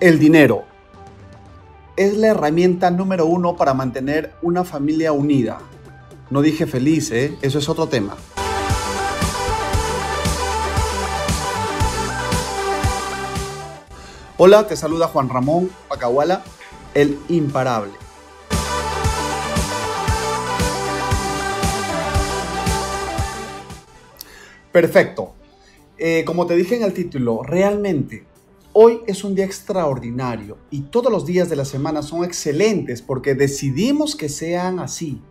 El dinero es la herramienta número uno para mantener una familia unida. No dije feliz, ¿eh? Eso es otro tema. Hola, te saluda Juan Ramón Pacahuala, el imparable. Perfecto. Eh, como te dije en el título, realmente Hoy es un día extraordinario y todos los días de la semana son excelentes porque decidimos que sean así.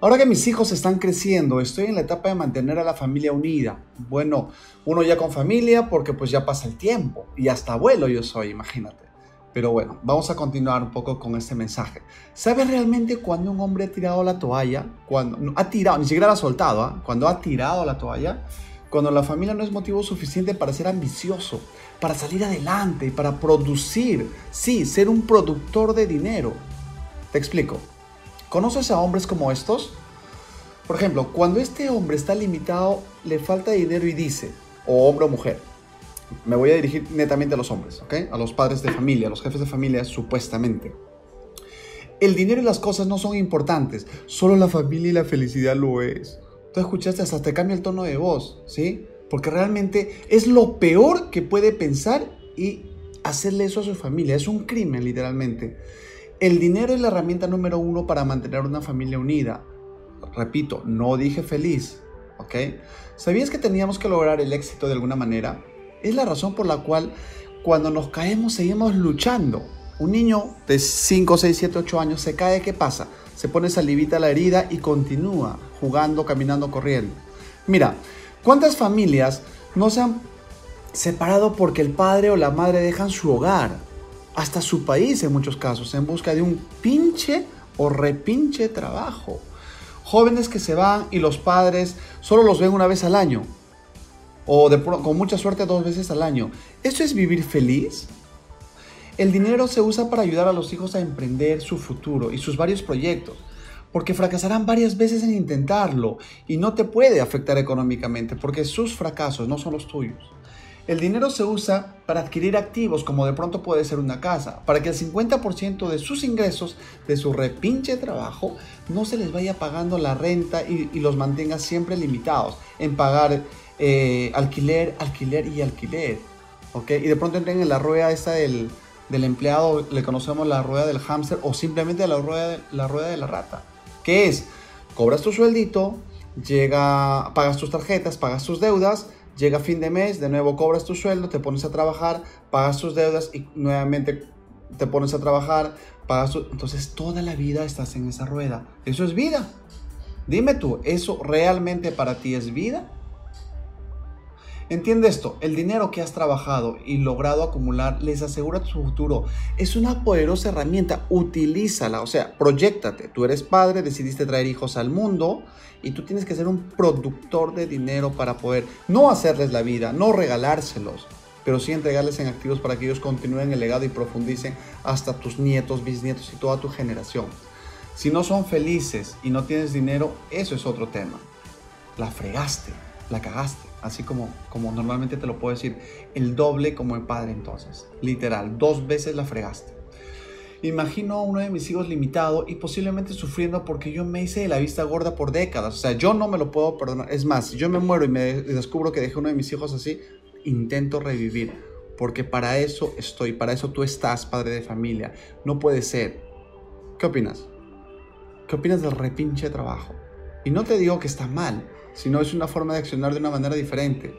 Ahora que mis hijos están creciendo, estoy en la etapa de mantener a la familia unida. Bueno, uno ya con familia porque pues ya pasa el tiempo y hasta abuelo yo soy, imagínate. Pero bueno, vamos a continuar un poco con este mensaje. ¿Sabes realmente cuando un hombre ha tirado la toalla? Cuando ha tirado, ni siquiera la ha soltado, ¿ah? cuando ha tirado la toalla, cuando la familia no es motivo suficiente para ser ambicioso, para salir adelante y para producir, sí, ser un productor de dinero. Te explico. ¿Conoces a hombres como estos? Por ejemplo, cuando este hombre está limitado, le falta dinero y dice, o hombre o mujer, me voy a dirigir netamente a los hombres, ¿ok? A los padres de familia, a los jefes de familia, supuestamente. El dinero y las cosas no son importantes, solo la familia y la felicidad lo es. Escuchaste, hasta te cambia el tono de voz, ¿sí? Porque realmente es lo peor que puede pensar y hacerle eso a su familia. Es un crimen, literalmente. El dinero es la herramienta número uno para mantener una familia unida. Repito, no dije feliz, ¿ok? ¿Sabías que teníamos que lograr el éxito de alguna manera? Es la razón por la cual cuando nos caemos seguimos luchando. Un niño de 5, 6, 7, 8 años se cae, ¿qué pasa? Se pone salivita a la herida y continúa jugando, caminando, corriendo. Mira, ¿Cuántas familias no se han separado porque el padre o la madre dejan su hogar, hasta su país en muchos casos, en busca de un pinche o repinche trabajo? Jóvenes que se van y los padres solo los ven una vez al año, o con mucha suerte dos veces al año. ¿Eso es vivir feliz? El dinero se usa para ayudar a los hijos a emprender su futuro y sus varios proyectos porque fracasarán varias veces en intentarlo y no te puede afectar económicamente porque sus fracasos no son los tuyos. El dinero se usa para adquirir activos como de pronto puede ser una casa, para que el 50% de sus ingresos de su repinche trabajo no se les vaya pagando la renta y, los mantenga siempre limitados en pagar eh, alquiler, alquiler y alquiler. ¿ok? Y de pronto entren en la rueda esta del, del empleado, le conocemos la rueda del hámster o simplemente la rueda, la rueda de la rata. ¿Qué es? Cobras tu sueldito, llega, pagas tus tarjetas, pagas tus deudas, llega fin de mes, de nuevo cobras tu sueldo, te pones a trabajar, pagas tus deudas y nuevamente te pones a trabajar, pagas tu... Entonces toda la vida estás en esa rueda. Eso es vida. Dime tú, ¿eso realmente para ti es vida? Entiende esto, el dinero que has trabajado y logrado acumular les asegura tu futuro. Es una poderosa herramienta, utilízala, o sea, proyectate. Tú eres padre, decidiste traer hijos al mundo y tú tienes que ser un productor de dinero para poder no hacerles la vida, no regalárselos, pero sí entregarles en activos para que ellos continúen el legado y profundicen hasta tus nietos, bisnietos y toda tu generación. Si no son felices y no tienes dinero, eso es otro tema. La fregaste, la cagaste así como, como normalmente te lo puedo decir, el doble como el padre entonces, literal, dos veces la fregaste. Imagino a uno de mis hijos limitado y posiblemente sufriendo porque yo me hice de la vista gorda por décadas. O sea, yo no me lo puedo perdonar. Es más, si yo me muero y me descubro que dejé uno de mis hijos así, intento revivir. Porque para eso estoy, para eso tú estás, padre de familia. No puede ser. ¿Qué opinas? ¿Qué opinas del repinche trabajo? Y no te digo que está mal, sino es una forma de accionar de una manera diferente.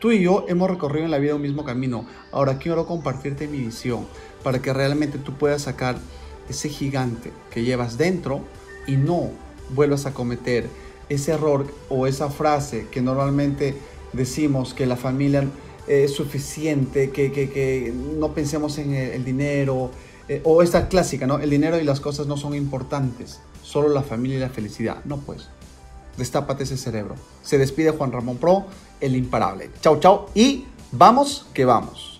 Tú y yo hemos recorrido en la vida un mismo camino. Ahora quiero compartirte mi visión para que realmente tú puedas sacar ese gigante que llevas dentro y no vuelvas a cometer ese error o esa frase que normalmente decimos que la familia es suficiente, que, que, no pensemos en el, dinero, eh, o esta clásica, ¿no? El dinero y las cosas no son importantes, solo la familia y la felicidad. No, pues. Destápate ese cerebro. Se despide Juan Ramón Pro, el imparable. Chau, chau y vamos que vamos.